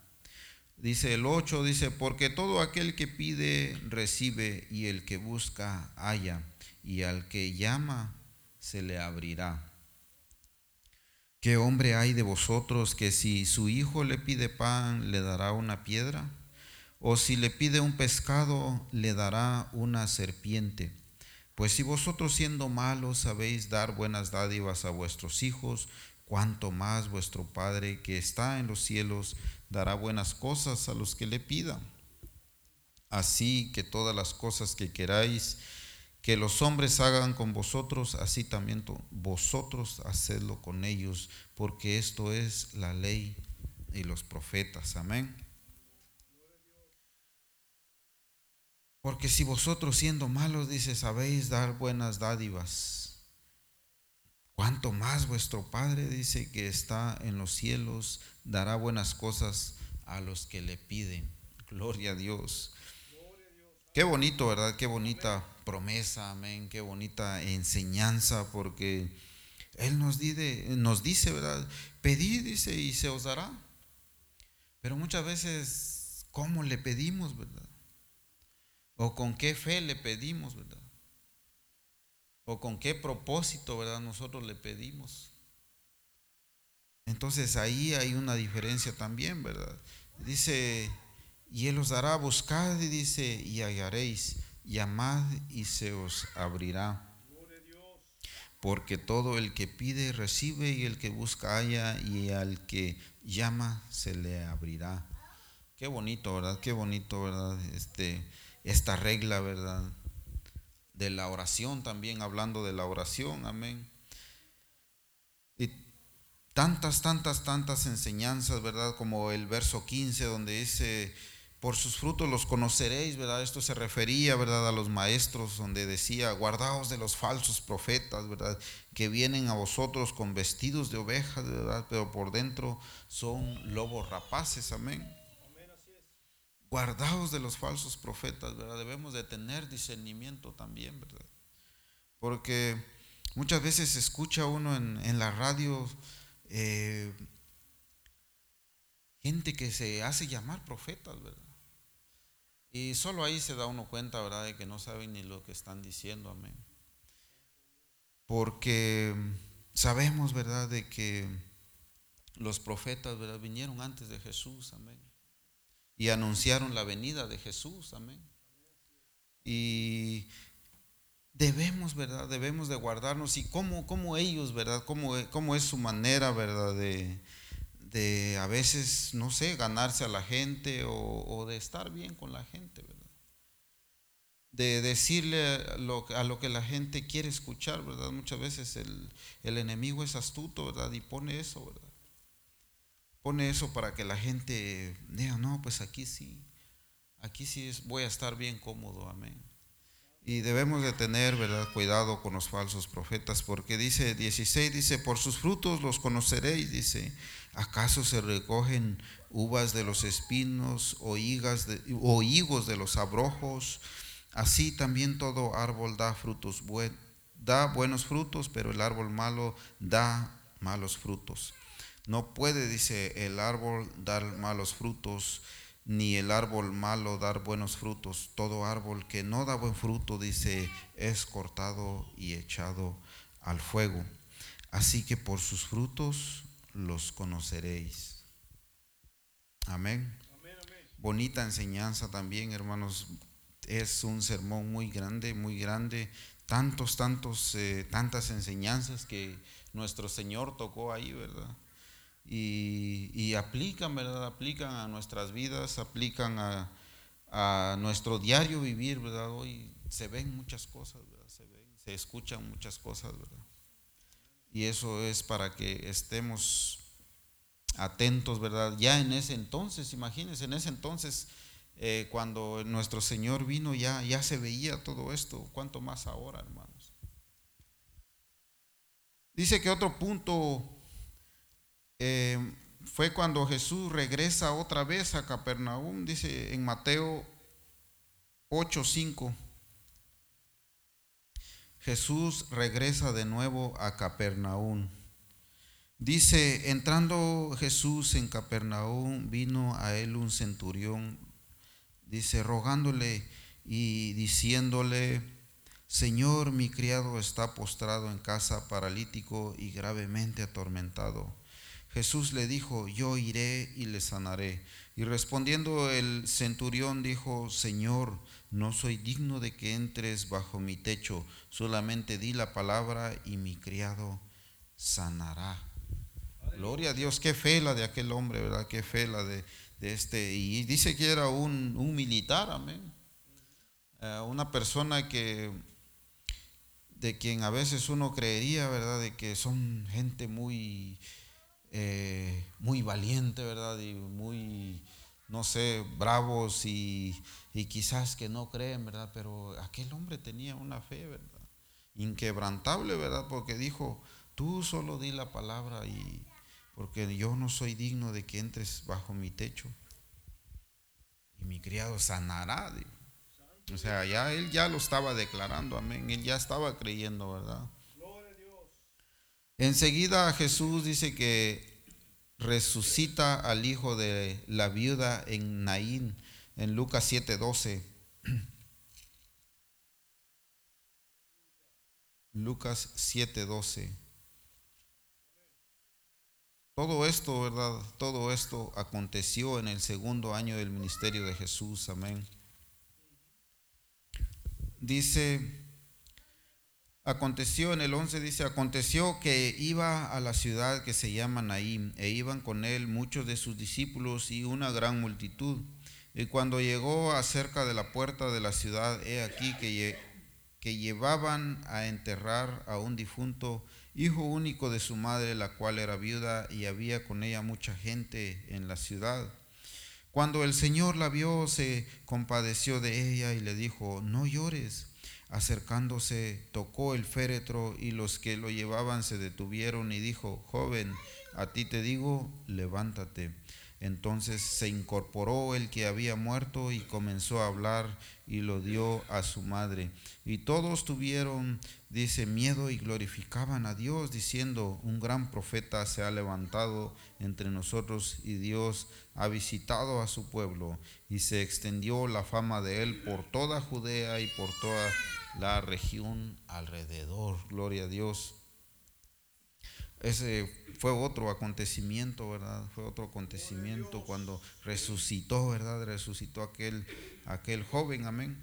Dice el 8, dice, porque todo aquel que pide recibe y el que busca halla y al que llama se le abrirá. ¿Qué hombre hay de vosotros que si su hijo le pide pan le dará una piedra? ¿O si le pide un pescado le dará una serpiente? Pues si vosotros siendo malos sabéis dar buenas dádivas a vuestros hijos, cuanto más vuestro Padre que está en los cielos dará buenas cosas a los que le pidan. Así que todas las cosas que queráis que los hombres hagan con vosotros, así también vosotros hacedlo con ellos, porque esto es la ley y los profetas. Amén. Porque si vosotros siendo malos, dice, sabéis dar buenas dádivas Cuanto más vuestro Padre dice que está en los cielos, dará buenas cosas a los que le piden. Gloria a Dios. Qué bonito, ¿verdad? Qué bonita promesa, amén. Qué bonita enseñanza, porque Él nos, dice, nos dice, ¿verdad? Pedid, dice, y se os dará. Pero muchas veces, ¿cómo le pedimos, verdad? ¿O con qué fe le pedimos, verdad? O con qué propósito, ¿verdad? Nosotros le pedimos. Entonces ahí hay una diferencia también, ¿verdad? Dice, y Él os dará, buscad, y dice, y hallaréis, llamad y se os abrirá. Porque todo el que pide recibe y el que busca halla y al que llama se le abrirá. Qué bonito, ¿verdad? Qué bonito, ¿verdad? Este, esta regla, ¿verdad? De la oración también, hablando de la oración, amén. Y tantas, tantas, tantas enseñanzas, ¿verdad? Como el verso 15 donde dice, por sus frutos los conoceréis, ¿verdad? Esto se refería, ¿verdad? A los maestros, donde decía, guardaos de los falsos profetas, ¿verdad? Que vienen a vosotros con vestidos de ovejas, ¿verdad? Pero por dentro son lobos rapaces, amén guardaos de los falsos profetas, ¿verdad? Debemos de tener discernimiento también, ¿verdad? Porque muchas veces se escucha uno en, la radio eh, gente que se hace llamar profetas, ¿verdad? Y solo ahí se da uno cuenta, ¿verdad? De que no saben ni lo que están diciendo, amén. Porque sabemos, ¿verdad? De que los profetas, ¿verdad? Vinieron antes de Jesús, amén y anunciaron la venida de Jesús, amén. Y debemos, ¿verdad? Debemos de guardarnos y cómo, cómo ellos, ¿verdad? Cómo, cómo, es su manera, ¿verdad? De, de, a veces, no sé, ganarse a la gente o, de estar bien con la gente, ¿verdad? De decirle a lo, a lo, que la gente quiere escuchar, ¿verdad? Muchas veces el, el enemigo es astuto, ¿verdad? Y pone eso, ¿verdad? Pone eso para que la gente diga, no, pues aquí sí, aquí sí voy a estar bien cómodo, amén. Y debemos de tener, ¿verdad?, cuidado con los falsos profetas, porque dice 16, dice, por sus frutos los conoceréis, dice, ¿acaso se recogen uvas de los espinos o, higas o higos de los abrojos. Así también todo árbol da frutos da buenos frutos, pero el árbol malo da malos frutos. No puede, dice, el árbol dar malos frutos, ni el árbol malo dar buenos frutos. Todo árbol que no da buen fruto, dice, es cortado y echado al fuego. Así que por sus frutos los conoceréis. Amén. Bonita enseñanza también, hermanos. Es un sermón muy grande, muy grande. Tantos, tantos, eh, tantas enseñanzas que nuestro Señor tocó ahí, ¿verdad? Y, aplican, ¿verdad? Aplican a nuestras vidas, aplican a, nuestro diario vivir, ¿verdad? Hoy se ven muchas cosas, ¿verdad? Se ven, se escuchan muchas cosas, ¿verdad? Y eso es para que estemos atentos, ¿verdad? Ya en ese entonces, imagínense, en ese entonces, eh, cuando nuestro Señor vino, ya, ya se veía todo esto. ¿Cuánto más ahora, hermanos? Dice que otro punto eh, fue cuando Jesús regresa otra vez a Capernaum, dice en Mateo 8:5. Jesús regresa de nuevo a Capernaum. Dice, entrando Jesús en Capernaum, vino a él un centurión, dice, rogándole y diciéndole, Señor, mi criado está postrado en casa, paralítico y gravemente atormentado. Jesús le dijo, yo iré y le sanaré. Y respondiendo el centurión dijo, Señor, no soy digno de que entres bajo mi techo, solamente di la palabra y mi criado sanará. Gloria a Dios, qué fe la de aquel hombre, ¿verdad? Qué fe la de, este. Y dice que era un, militar, amén. Eh, una persona que, de quien a veces uno creería, ¿verdad? De que son gente muy, eh, muy valiente, ¿verdad? Y muy no sé, bravos y, quizás que no creen, ¿verdad? Pero aquel hombre tenía una fe, ¿verdad? Inquebrantable, ¿verdad? Porque dijo, tú solo di la palabra y porque yo no soy digno de que entres bajo mi techo. Y mi criado sanará. O sea, ya él ya lo estaba declarando, amén. Él ya estaba creyendo, ¿verdad? Enseguida Jesús dice que resucita al hijo de la viuda en Naín, en Lucas 7:12. Lucas 7:12. Todo esto, ¿verdad? Todo esto aconteció en el segundo año del ministerio de Jesús. Amén. Dice Aconteció en el 11 dice, aconteció que iba a la ciudad que se llama Naim e iban con él muchos de sus discípulos y una gran multitud. Y cuando llegó acerca de la puerta de la ciudad, he aquí que, que llevaban a enterrar a un difunto, hijo único de su madre, la cual era viuda, y había con ella mucha gente en la ciudad. Cuando el Señor la vio, se compadeció de ella y le dijo, no llores. Acercándose, tocó el féretro y los que lo llevaban se detuvieron y dijo, joven, a ti te digo, levántate. Entonces se incorporó el que había muerto y comenzó a hablar y lo dio a su madre. Y todos tuvieron, dice, miedo y glorificaban a Dios, diciendo, un gran profeta se ha levantado entre nosotros y Dios ha visitado a su pueblo. Y se extendió la fama de él por toda Judea y por toda la región alrededor. Gloria a Dios. Ese fue otro acontecimiento, ¿verdad? Fue otro acontecimiento cuando resucitó, ¿verdad? Resucitó aquel, aquel joven, amén.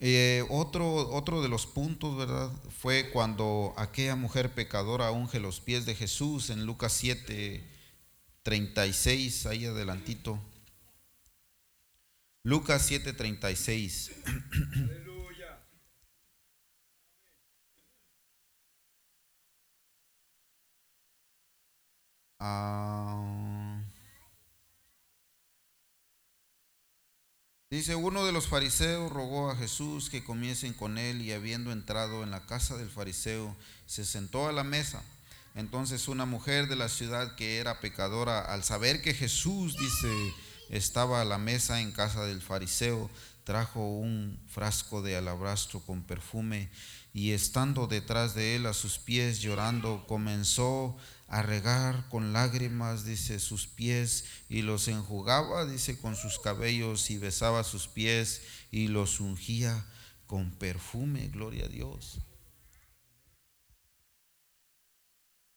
Eh, otro, otro de los puntos, ¿verdad? Fue cuando aquella mujer pecadora unge los pies de Jesús en Lucas 7, 36, ahí adelantito. Lucas 7, 36. Ah, dice, uno de los fariseos rogó a Jesús que comiesen con él y habiendo entrado en la casa del fariseo, se sentó a la mesa. Entonces una mujer de la ciudad que era pecadora, al saber que Jesús, dice, estaba a la mesa en casa del fariseo, trajo un frasco de alabastro con perfume y estando detrás de él a sus pies llorando, comenzó a regar con lágrimas, dice, sus pies y los enjugaba, dice, con sus cabellos y besaba sus pies y los ungía con perfume, gloria a Dios.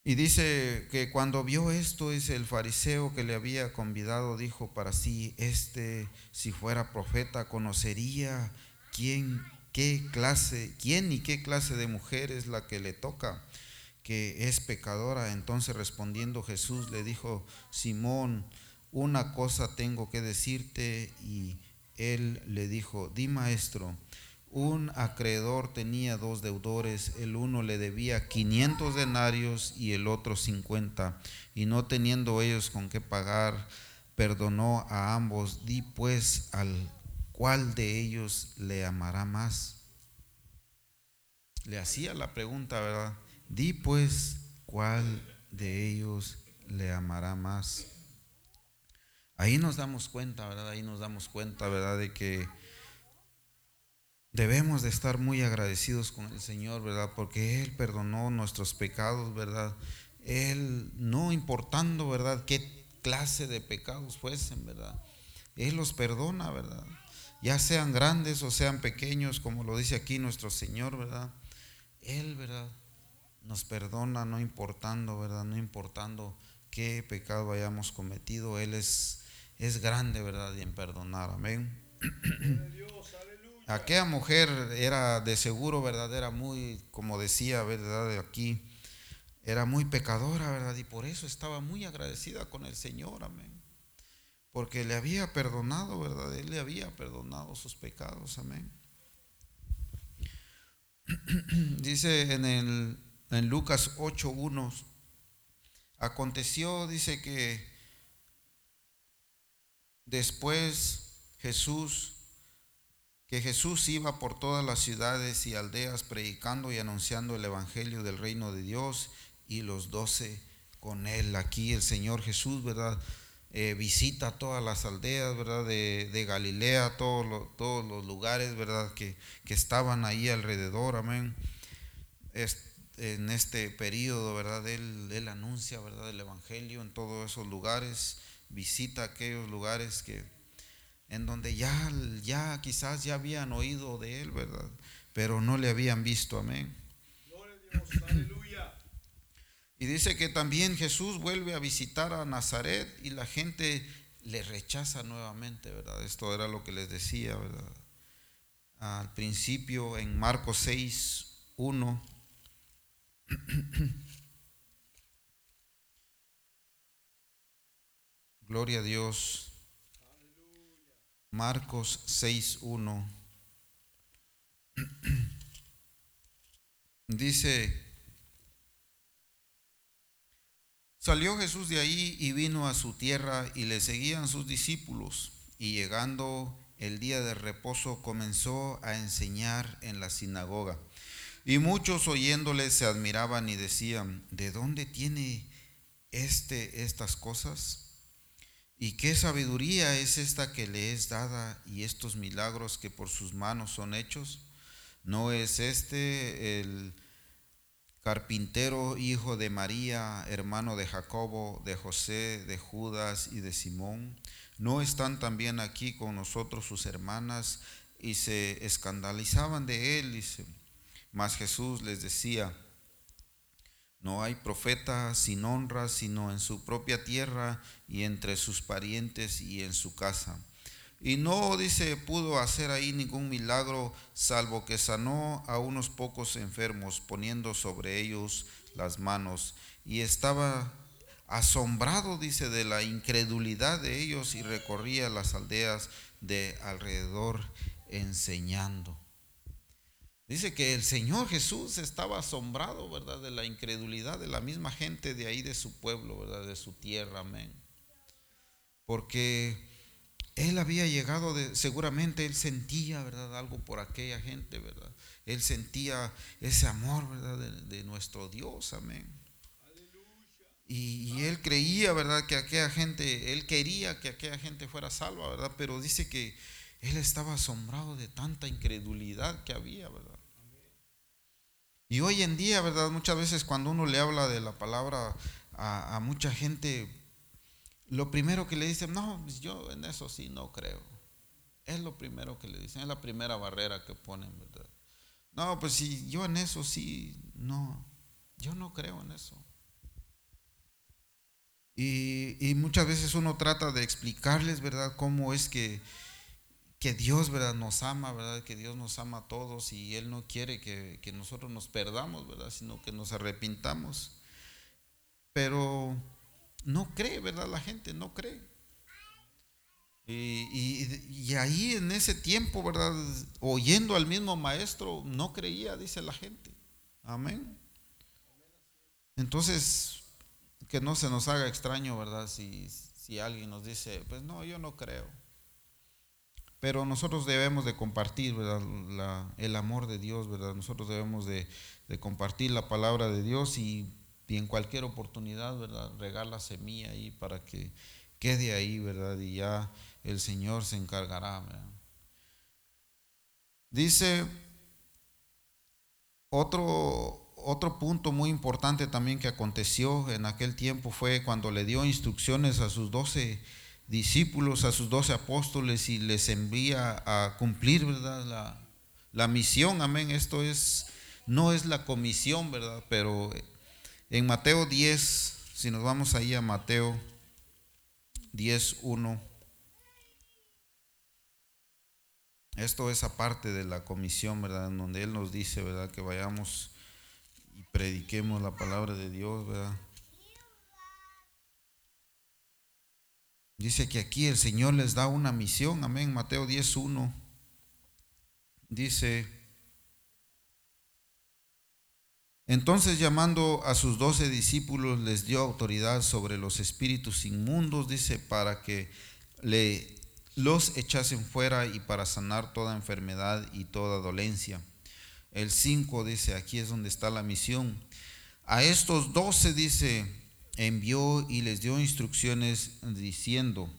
Y dice que cuando vio esto, dice el fariseo que le había convidado, dijo para sí, este, si fuera profeta, conocería quién, qué clase, quién y qué clase de mujer es la que le toca, que es pecadora. Entonces respondiendo Jesús le dijo, Simón, una cosa tengo que decirte. Y él le dijo, di maestro. Un acreedor tenía dos deudores, el uno le debía 500 denarios y el otro 50, y no teniendo ellos con qué pagar, perdonó a ambos. Di pues al cuál de ellos le amará más. Le hacía la pregunta, ¿verdad? Di pues cuál de ellos le amará más. Ahí nos damos cuenta, ¿verdad? Ahí nos damos cuenta, ¿verdad? De que Debemos de estar muy agradecidos con el Señor, ¿verdad? Porque Él perdonó nuestros pecados, ¿verdad? Él, no importando, ¿verdad? Qué clase de pecados fuesen, ¿verdad? Él los perdona, ¿verdad? Ya sean grandes o sean pequeños, como lo dice aquí nuestro Señor, ¿verdad? Él, ¿verdad? Nos perdona, no importando, ¿verdad? No importando qué pecado hayamos cometido. Él es, es grande, ¿verdad? Y en perdonar. Amén. Aquella mujer era de seguro, ¿verdad? Era muy, como decía, ¿verdad? Aquí, era muy pecadora, ¿verdad? Y por eso estaba muy agradecida con el Señor, amén. Porque le había perdonado, ¿verdad? Él le había perdonado sus pecados, amén. Dice en, el, en Lucas 8.1, aconteció, dice que después Jesús que Jesús iba por todas las ciudades y aldeas predicando y anunciando el Evangelio del reino de Dios y los doce con él. Aquí el Señor Jesús, ¿verdad? Eh, visita todas las aldeas, ¿verdad? De, Galilea, todos, los lugares, ¿verdad? Que, que, estaban ahí alrededor, amén. En este periodo, ¿verdad? Él, él anuncia, ¿verdad? El Evangelio en todos esos lugares, visita aquellos lugares que en donde ya, ya quizás ya habían oído de él, ¿verdad? Pero no le habían visto, amén. Y dice que también Jesús vuelve a visitar a Nazaret y la gente le rechaza nuevamente, ¿verdad? Esto era lo que les decía, ¿verdad? Al principio en Marcos 6, 1. Gloria a Dios. Marcos 6.1. Dice, salió Jesús de ahí y vino a su tierra y le seguían sus discípulos. Y llegando el día de reposo comenzó a enseñar en la sinagoga. Y muchos oyéndole se admiraban y decían, ¿de dónde tiene este estas cosas? ¿Y qué sabiduría es esta que le es dada y estos milagros que por sus manos son hechos? ¿No es este el carpintero hijo de María, hermano de Jacobo, de José, de Judas y de Simón? ¿No están también aquí con nosotros sus hermanas? Y se escandalizaban de él. Dice. Mas Jesús les decía, no hay profeta sin honra, sino en su propia tierra y entre sus parientes y en su casa. Y no, dice, pudo hacer ahí ningún milagro, salvo que sanó a unos pocos enfermos, poniendo sobre ellos las manos. Y estaba asombrado, dice, de la incredulidad de ellos y recorría las aldeas de alrededor enseñando. Dice que el Señor Jesús estaba asombrado, ¿verdad? De la incredulidad de la misma gente de ahí, de su pueblo, ¿verdad? De su tierra, amén. Porque él había llegado, de, seguramente él sentía, ¿verdad? Algo por aquella gente, ¿verdad? Él sentía ese amor, ¿verdad? De, nuestro Dios, amén. Y, él creía, ¿verdad? Que aquella gente, él quería que aquella gente fuera salva, ¿verdad? Pero dice que él estaba asombrado de tanta incredulidad que había, ¿verdad? Y hoy en día, ¿verdad? Muchas veces cuando uno le habla de la palabra a, mucha gente, lo primero que le dicen, no, pues yo en eso sí no creo. Es lo primero que le dicen, es la primera barrera que ponen, ¿verdad? No, pues si yo en eso sí, no, yo no creo en eso. Y, muchas veces uno trata de explicarles, ¿verdad?, cómo es que, que, Dios, ¿verdad?, nos ama, ¿verdad?, que Dios nos ama a todos y Él no quiere que, nosotros nos perdamos, ¿verdad?, sino que nos arrepintamos. Pero no cree, ¿verdad?, la gente no cree. Y, y, ahí en ese tiempo, ¿verdad? Oyendo al mismo maestro, no creía, dice la gente. Amén. Entonces, que no se nos haga extraño, ¿verdad? Si, si alguien nos dice, pues no, yo no creo. Pero nosotros debemos de compartir, el amor de Dios, ¿verdad? Nosotros debemos de, compartir la palabra de Dios y, en cualquier oportunidad, ¿verdad? Regar la semilla ahí para que quede ahí. Y ya el Señor se encargará. Dice otro, otro punto muy importante también que aconteció en aquel tiempo fue cuando le dio instrucciones a sus doce discípulos, a sus doce apóstoles y les envía a cumplir, ¿verdad? La, la misión, amén. Esto es, no es la comisión, ¿verdad? Pero en Mateo 10, si nos vamos ahí a Mateo 10, 1. Esto es aparte de la comisión, ¿verdad? En donde Él nos dice, ¿verdad? Que vayamos y prediquemos la palabra de Dios, ¿verdad? Dice que aquí el Señor les da una misión, amén, Mateo 10.1. Dice, entonces llamando a sus doce discípulos les dio autoridad sobre los espíritus inmundos, dice, para que le, los echasen fuera y para sanar toda enfermedad y toda dolencia. El 5 dice, aquí es donde está la misión. A estos doce dice, envió y les dio instrucciones diciendo,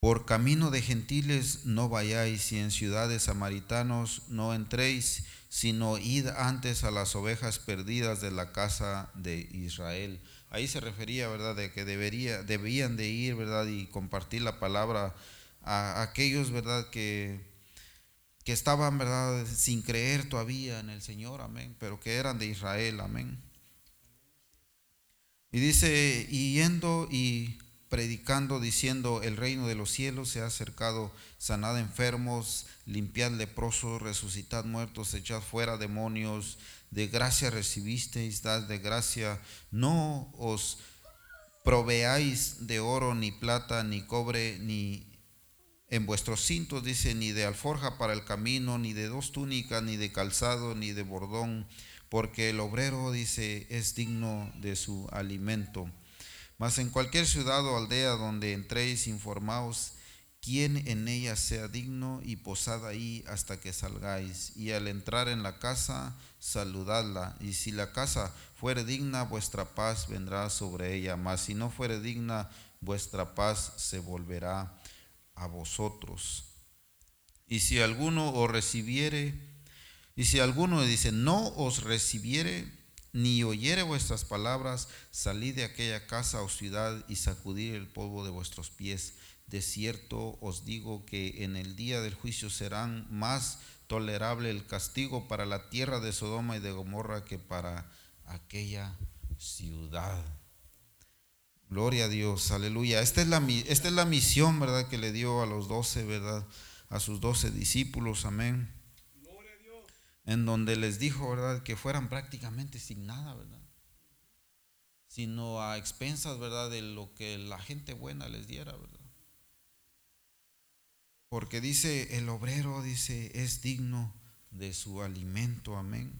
por camino de gentiles no vayáis y en ciudades samaritanos no entréis, sino id antes a las ovejas perdidas de la casa de Israel. Ahí se refería, ¿verdad?, de que debería, debían de ir, ¿verdad?, y compartir la palabra a aquellos, ¿verdad?, que que estaban, ¿verdad?, sin creer todavía en el Señor, amén, pero que eran de Israel, amén. Y dice, y yendo y predicando, diciendo, el reino de los cielos se ha acercado, sanad enfermos, limpiad leprosos, resucitad muertos, echad fuera demonios, de gracia recibisteis, dad de gracia, no os proveáis de oro, ni plata, ni cobre, ni en vuestros cintos, dice, ni de alforja para el camino, ni de dos túnicas, ni de calzado, ni de bordón, porque el obrero, dice, es digno de su alimento. Mas en cualquier ciudad o aldea donde entréis, informaos quién en ella sea digno y posad ahí hasta que salgáis. Y al entrar en la casa, saludadla. Y si la casa fuere digna, vuestra paz vendrá sobre ella. Mas si no fuere digna, vuestra paz se volverá a vosotros. Y si alguno os recibiere, y si alguno dice, no os recibiere, ni oyere vuestras palabras, salid de aquella casa o ciudad y sacudir el polvo de vuestros pies. De cierto os digo que en el día del juicio serán más tolerable el castigo para la tierra de Sodoma y de Gomorra que para aquella ciudad. Gloria a Dios, aleluya. Esta es la, esta es la misión, ¿verdad? Que le dio a los doce, ¿verdad? A sus doce discípulos, amén. En donde les dijo, ¿verdad? Que fueran prácticamente sin nada, ¿verdad? Sino a expensas, ¿verdad? De lo que la gente buena les diera, ¿verdad? Porque dice el obrero, dice, es digno de su alimento, amén.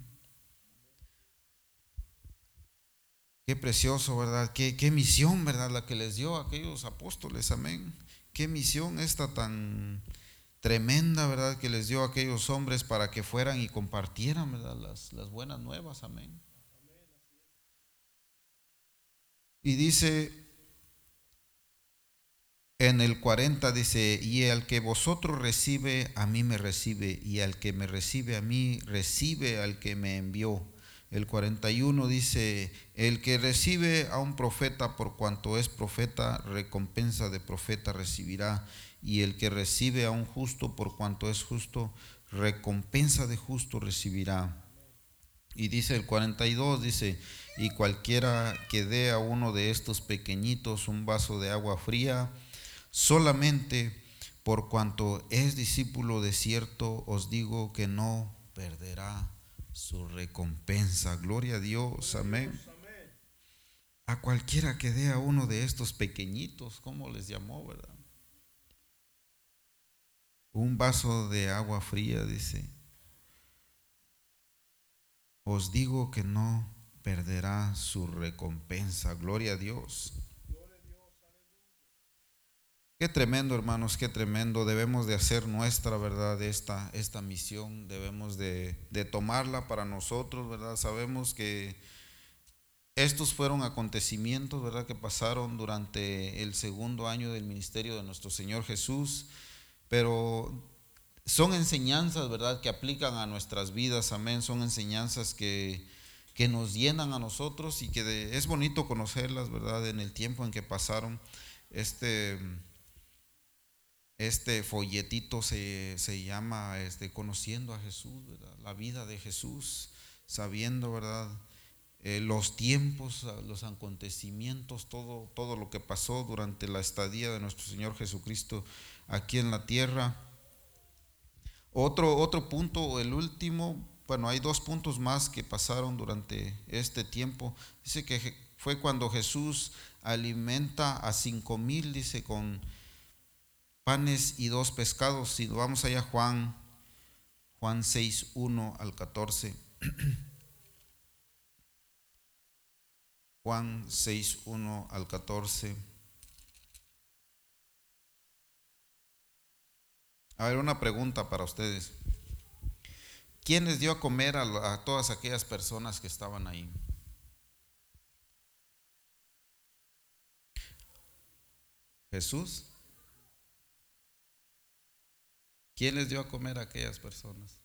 Qué precioso, ¿verdad? Qué, qué misión, ¿verdad? La que les dio a aquellos apóstoles, amén. Qué misión esta tan tremenda, ¿verdad? Que les dio a aquellos hombres para que fueran y compartieran, las buenas nuevas, amén. Y dice, en el 40 dice, y al que vosotros recibe, a mí me recibe, y al que me recibe a mí, recibe al que me envió. El 41 dice, el que recibe a un profeta por cuanto es profeta, recompensa de profeta recibirá, y el que recibe a un justo por cuanto es justo, recompensa de justo recibirá. Y dice el 42, dice, y cualquiera que dé a uno de estos pequeñitos un vaso de agua fría, solamente por cuanto es discípulo de cierto, os digo que no perderá su recompensa. Gloria a Dios, amén. A cualquiera que dé a uno de estos pequeñitos, ¿cómo les llamó, verdad? Un vaso de agua fría, dice. Os digo que no perderá su recompensa. Gloria a Dios. Qué tremendo, hermanos, qué tremendo. Debemos de hacer nuestra, ¿verdad? Esta, esta misión, debemos de, de tomarla para nosotros, ¿verdad? Sabemos que estos fueron acontecimientos, ¿verdad? Que pasaron durante el segundo año del ministerio de nuestro Señor Jesús, pero son enseñanzas, ¿verdad? Que aplican a nuestras vidas, amén. Son enseñanzas que, que nos llenan a nosotros y que es bonito conocerlas, ¿verdad? En el tiempo en que pasaron. Este este folletito se, llama este, Conociendo a Jesús, la vida de Jesús, sabiendo, ¿verdad? Eh, los tiempos, los acontecimientos, todo, todo lo que pasó durante la estadía de nuestro Señor Jesucristo aquí en la tierra. Otro, otro punto, el último, bueno, hay dos puntos más que pasaron durante este tiempo. Dice que fue cuando Jesús alimenta a cinco mil, dice, con panes y dos pescados. Si vamos allá Juan, Juan 6, 1 al 14. Juan 6, 1 al 14. A ver, una pregunta para ustedes. ¿Quién les dio a comer a, a todas aquellas personas que estaban ahí? Jesús. ¿Quién les dio a comer a aquellas personas?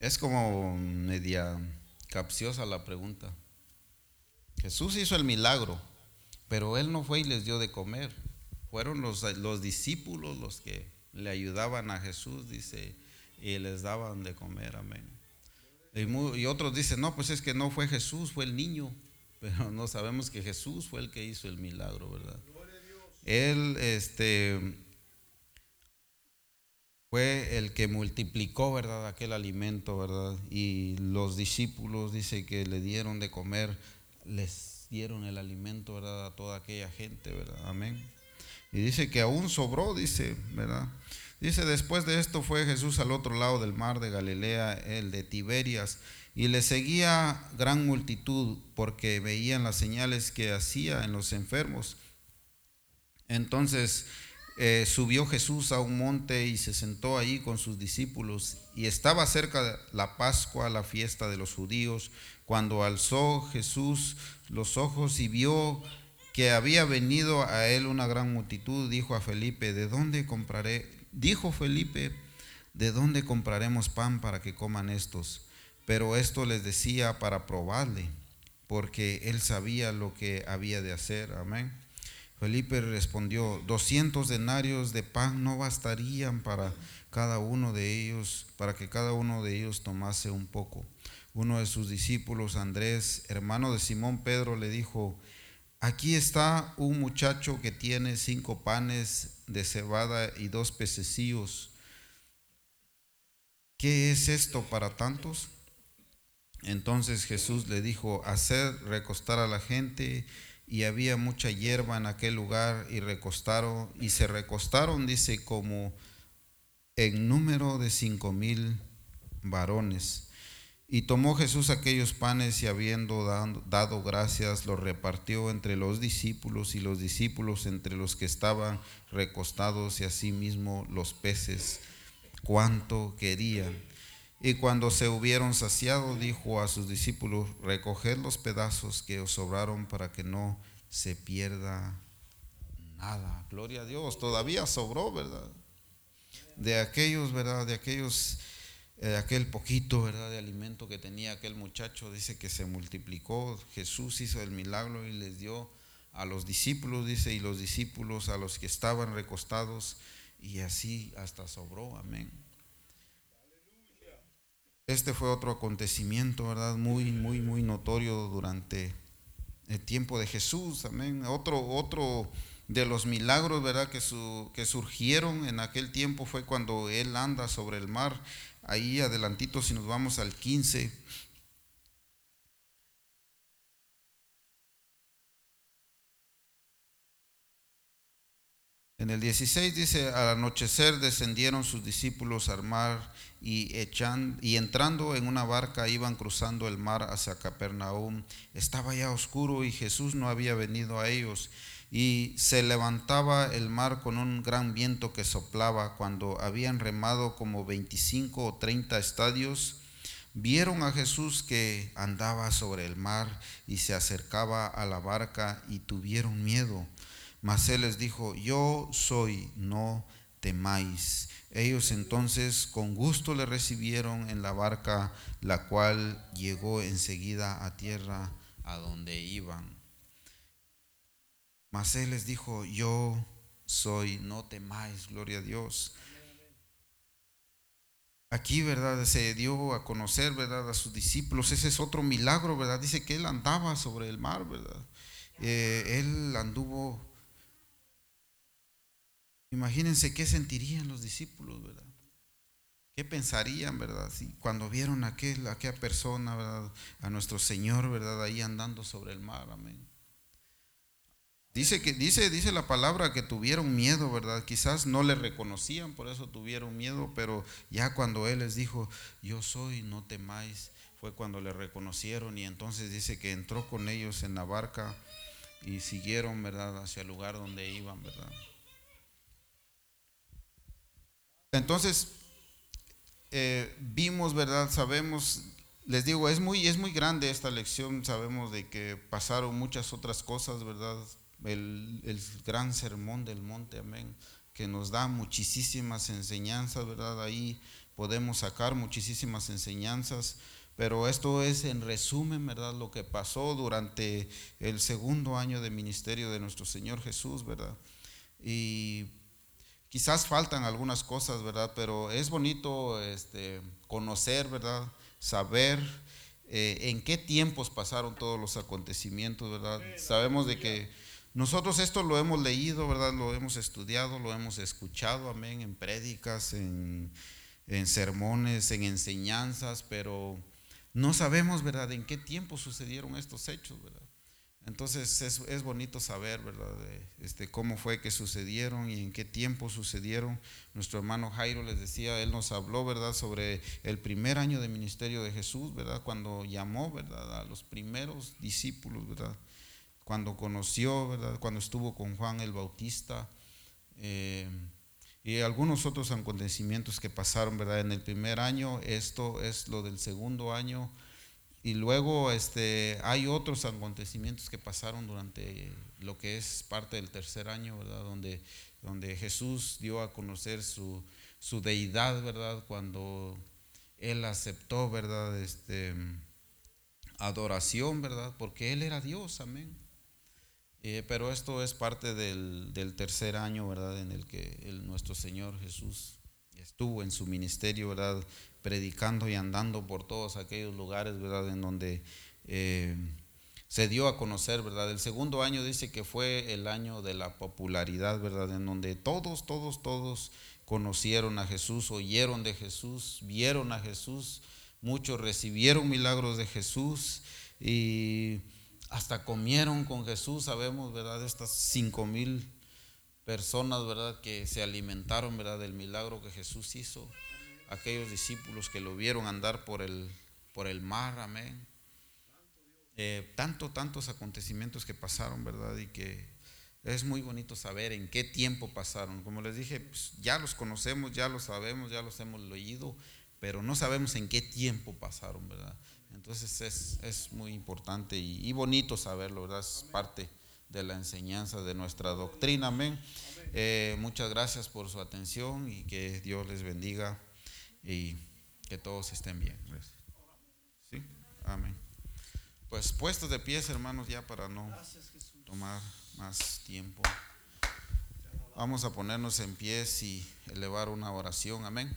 Es como media capciosa la pregunta. Jesús hizo el milagro, pero él no fue y les dio de comer. Fueron los, los discípulos los que le ayudaban a Jesús, dice, y les daban de comer, amén. Y, otros dicen, no, pues es que no fue Jesús, fue el niño, pero no sabemos que Jesús fue el que hizo el milagro, ¿verdad? Él este, fue el que multiplicó, ¿verdad? Aquel alimento, ¿verdad? Y los discípulos, dice que le dieron de comer, les dieron el alimento, ¿verdad? A toda aquella gente, ¿verdad? Amén. Y dice que aún sobró, dice, ¿verdad? Dice, después de esto fue Jesús al otro lado del mar de Galilea, el de Tiberias, y le seguía gran multitud porque veían las señales que hacía en los enfermos. Entonces eh, subió Jesús a un monte y se sentó ahí con sus discípulos. Y estaba cerca de la Pascua, la fiesta de los judíos, cuando alzó Jesús los ojos y vio que había venido a él una gran multitud, dijo a Felipe, ¿de dónde compraré? Dijo Felipe, ¿de dónde compraremos pan para que coman estos? Pero esto les decía para probarle, porque él sabía lo que había de hacer. Amén. Felipe respondió, doscientos denarios de pan no bastarían para cada uno de ellos, para que cada uno de ellos tomase un poco. Uno de sus discípulos, Andrés, hermano de Simón Pedro, le dijo, aquí está un muchacho que tiene cinco panes de cebada y dos pececillos. ¿Qué es esto para tantos? Entonces Jesús le dijo, hacer recostar a la gente y había mucha hierba en aquel lugar y recostaron y se recostaron, dice, como en número de cinco mil varones. Y tomó Jesús aquellos panes y habiendo dado gracias, los repartió entre los discípulos y los discípulos entre los que estaban recostados y asimismo los peces, cuanto querían. Y cuando se hubieron saciado, dijo a sus discípulos, recoged los pedazos que os sobraron para que no se pierda nada. Gloria a Dios, todavía sobró, ¿verdad? De aquellos, ¿verdad? De aquellos, eh, aquel poquito, ¿verdad? De alimento que tenía aquel muchacho, dice que se multiplicó. Jesús hizo el milagro y les dio a los discípulos, dice, y los discípulos a los que estaban recostados, y así hasta sobró, amén. Este fue otro acontecimiento, ¿verdad? Muy, muy, muy notorio durante el tiempo de Jesús, amén. Otro, otro de los milagros, ¿verdad? Que, su, que surgieron en aquel tiempo fue cuando Él anda sobre el mar. Ahí adelantito, si nos vamos al 15. En el 16 dice, al anochecer descendieron sus discípulos al mar y, echan, y entrando en una barca iban cruzando el mar hacia Capernaum. Estaba ya oscuro y Jesús no había venido a ellos. Y se levantaba el mar con un gran viento que soplaba. Cuando habían remado como 25 o 30 estadios, vieron a Jesús que andaba sobre el mar y se acercaba a la barca y tuvieron miedo. Mas él les dijo, yo soy, no temáis. Ellos entonces con gusto le recibieron en la barca, la cual llegó enseguida a tierra a donde iban. Mas él les dijo, yo soy, no temáis, gloria a Dios. Aquí, ¿verdad? Se dio a conocer, ¿verdad? A sus discípulos. Ese es otro milagro, ¿verdad? Dice que él andaba sobre el mar, ¿verdad? Eh, él anduvo Imagínense qué sentirían los discípulos, ¿verdad? ¿Qué pensarían, verdad? Si cuando vieron a, aquel, a aquella persona, ¿verdad? A nuestro Señor, ¿verdad? Ahí andando sobre el mar, amén. Dice que dice dice la palabra que tuvieron miedo, ¿verdad? Quizás no le reconocían, por eso tuvieron miedo, pero ya cuando él les dijo, "Yo soy, no temáis", fue cuando le reconocieron y entonces dice que entró con ellos en la barca y siguieron, ¿verdad?, hacia el lugar donde iban, ¿verdad? Entonces, eh, vimos, ¿verdad? Sabemos, les digo, es muy, es muy grande esta lección, sabemos de que pasaron muchas otras cosas, ¿verdad? El, el gran sermón del monte, amén, que nos da muchísimas enseñanzas, ¿verdad? Ahí podemos sacar muchísimas enseñanzas, pero esto es en resumen, ¿verdad? Lo que pasó durante el segundo año de ministerio de nuestro Señor Jesús, ¿verdad? Y Quizás faltan algunas cosas, ¿verdad? Pero es bonito este, conocer, ¿verdad? Saber eh, en qué tiempos pasaron todos los acontecimientos, ¿verdad? Sabemos de que nosotros esto lo hemos leído, ¿verdad? Lo hemos estudiado, lo hemos escuchado, amén, en prédicas, en, sermones, en enseñanzas, pero no sabemos, ¿verdad?, en qué tiempo sucedieron estos hechos, ¿verdad? Entonces es, bonito saber, ¿verdad?, este, cómo fue que sucedieron y en qué tiempo sucedieron. Nuestro hermano Jairo les decía, él nos habló, ¿verdad?, sobre el primer año de ministerio de Jesús, ¿verdad?, cuando llamó, ¿verdad?, a los primeros discípulos, ¿verdad?, cuando conoció, ¿verdad?, cuando estuvo con Juan el Bautista. Eh, y algunos otros acontecimientos que pasaron, ¿verdad? En el primer año, esto es lo del segundo año, y luego este, hay otros acontecimientos que pasaron durante lo que es parte del tercer año, ¿verdad? Donde, donde Jesús dio a conocer su, su deidad, ¿verdad? Cuando Él aceptó, ¿verdad? Este, adoración, ¿verdad? Porque Él era Dios, amén. Eh, pero esto es parte del, tercer año, ¿verdad? En el que nuestro Señor Jesús estuvo en su ministerio, ¿verdad? predicando y andando por todos aquellos lugares, ¿verdad? En donde eh, se dio a conocer, ¿verdad? El segundo año dice que fue el año de la popularidad, ¿verdad? En donde todos, todos, todos conocieron a Jesús, oyeron de Jesús, vieron a Jesús, muchos recibieron milagros de Jesús y hasta comieron con Jesús, sabemos, ¿verdad? Estas cinco mil personas, ¿verdad? Que se alimentaron, ¿verdad? Del milagro que Jesús hizo aquellos discípulos que lo vieron andar por el, por el mar, amén. Eh, tanto, tantos acontecimientos que pasaron, ¿verdad? Y que es muy bonito saber en qué tiempo pasaron. Como les dije, pues, ya los conocemos, ya los sabemos, ya los hemos leído, pero no sabemos en qué tiempo pasaron, ¿verdad? Entonces es, es muy importante y, y, bonito saberlo, ¿verdad? Es parte de la enseñanza de nuestra doctrina, amén. Eh, muchas gracias por su atención y que Dios les bendiga y que todos estén bien. ¿Sí? Amén. Pues puestos de pies, hermanos, ya para no tomar más tiempo. Vamos a ponernos en pies y elevar una oración. Amén.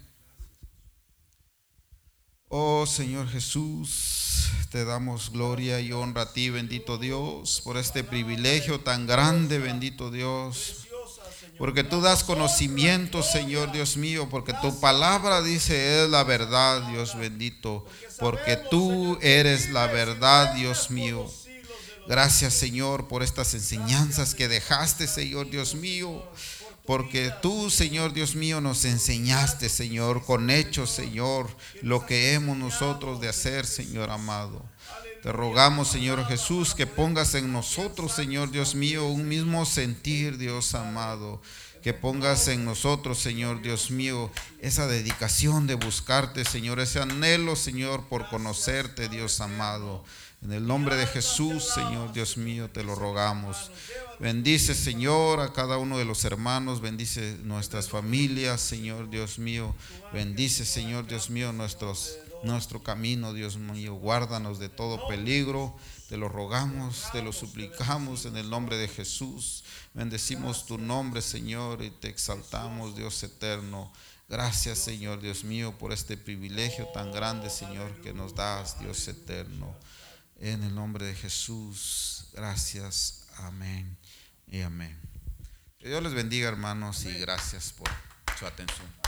Oh Señor Jesús, te damos gloria y honra a ti, bendito Dios, por este privilegio tan grande, bendito Dios. Porque tú das conocimiento, Señor Dios mío, porque tu palabra dice es la verdad, Dios bendito, porque tú eres la verdad, Dios mío. Gracias, Señor, por estas enseñanzas que dejaste, Señor Dios mío. Porque tú, Señor Dios mío, nos enseñaste, Señor, con hechos, Señor, lo que hemos nosotros de hacer, Señor amado. Te rogamos, Señor Jesús, que pongas en nosotros, Señor Dios mío, un mismo sentir, Dios amado. Que pongas en nosotros, Señor Dios mío, esa dedicación de buscarte, Señor, ese anhelo, Señor, por conocerte, Dios amado. En el nombre de Jesús, Señor Dios mío, te lo rogamos. Bendice, Señor, a cada uno de los hermanos, bendice nuestras familias, Señor Dios mío. Bendice, Señor Dios mío, nuestros, nuestro camino, Dios mío. Guárdanos de todo peligro. Te lo rogamos, te lo suplicamos en el nombre de Jesús. Bendecimos tu nombre, Señor, y te exaltamos, Dios eterno. Gracias, Señor Dios mío, por este privilegio tan grande, Señor, que nos das, Dios eterno. En el nombre de Jesús, gracias. Amén y amén. Que Dios les bendiga, hermanos, y gracias por su atención.